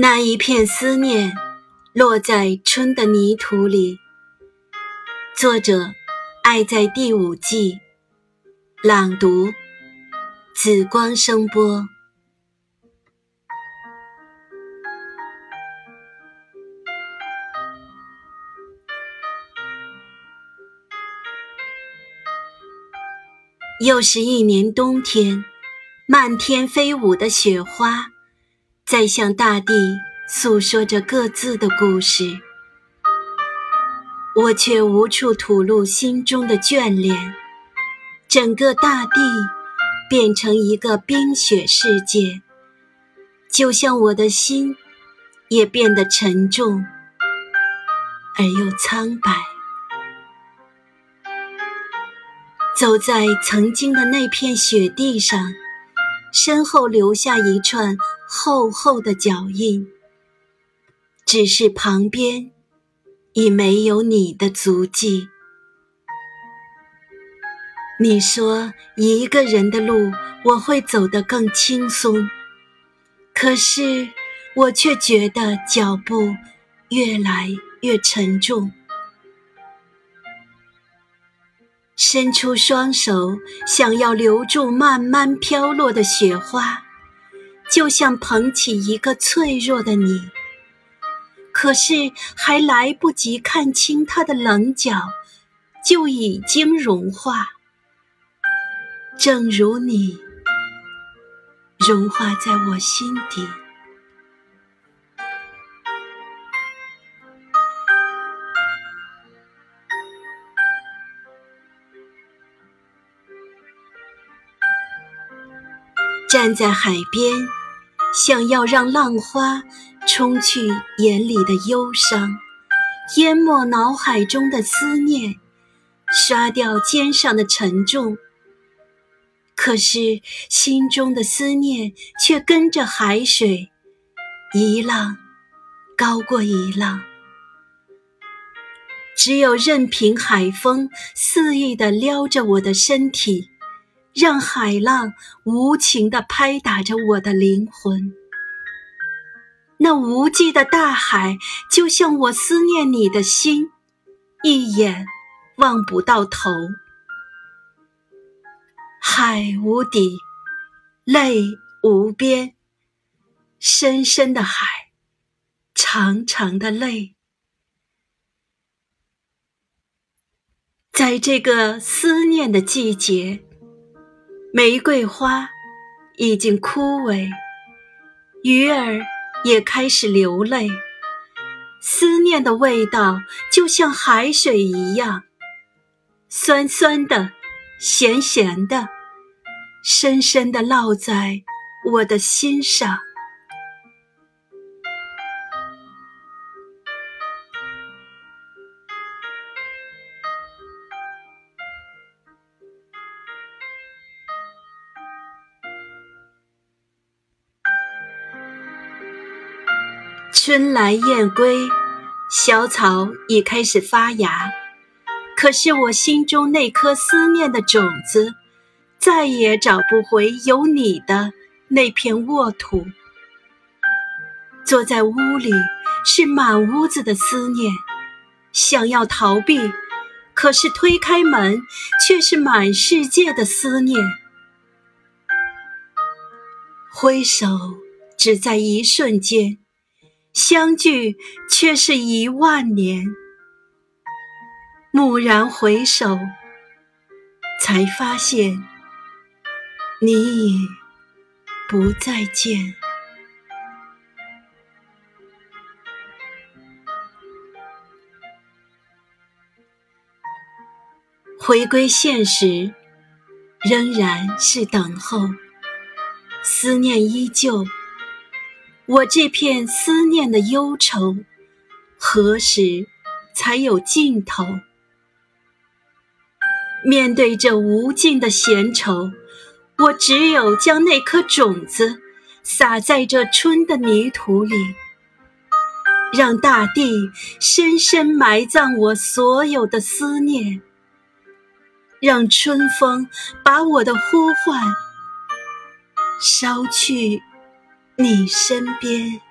那一片思念，落在春的泥土里。作者：爱在第五季，朗读：紫光声波。又是一年冬天，漫天飞舞的雪花。在向大地诉说着各自的故事，我却无处吐露心中的眷恋。整个大地变成一个冰雪世界，就像我的心也变得沉重而又苍白。走在曾经的那片雪地上，身后留下一串。厚厚的脚印，只是旁边已没有你的足迹。你说一个人的路我会走得更轻松，可是我却觉得脚步越来越沉重。伸出双手，想要留住慢慢飘落的雪花。就像捧起一个脆弱的你，可是还来不及看清它的棱角，就已经融化。正如你融化在我心底。站在海边。想要让浪花冲去眼里的忧伤，淹没脑海中的思念，刷掉肩上的沉重。可是心中的思念却跟着海水，一浪高过一浪。只有任凭海风肆意地撩着我的身体。让海浪无情地拍打着我的灵魂，那无际的大海就像我思念你的心，一眼望不到头。海无底，泪无边，深深的海，长长的泪，在这个思念的季节。玫瑰花已经枯萎，鱼儿也开始流泪。思念的味道就像海水一样，酸酸的，咸咸的，深深的烙在我的心上。春来燕归，小草已开始发芽，可是我心中那颗思念的种子，再也找不回有你的那片沃土。坐在屋里，是满屋子的思念，想要逃避，可是推开门，却是满世界的思念。挥手，只在一瞬间。相聚却是一万年，蓦然回首，才发现你已不再见。回归现实，仍然是等候，思念依旧。我这片思念的忧愁，何时才有尽头？面对这无尽的闲愁，我只有将那颗种子撒在这春的泥土里，让大地深深埋葬我所有的思念，让春风把我的呼唤捎去。你身边。